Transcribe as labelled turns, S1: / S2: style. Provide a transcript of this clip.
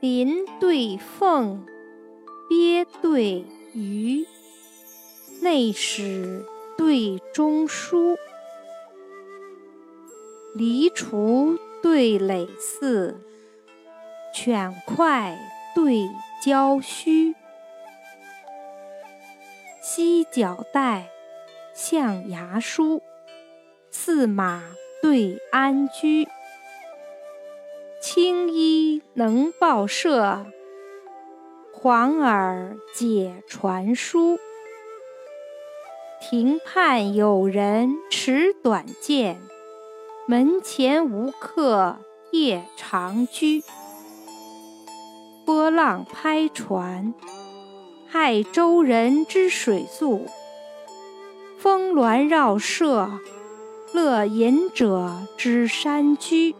S1: 麟对凤，鳖对鱼，内史对中书，黎厨对耒耜，犬快对郊须，犀角带，象牙梳，驷马对鞍车。青衣能报社，黄耳解传书。庭畔有人持短剑，门前无客夜长居。波浪拍船，害舟人之水宿；峰峦绕舍，乐隐者之山居。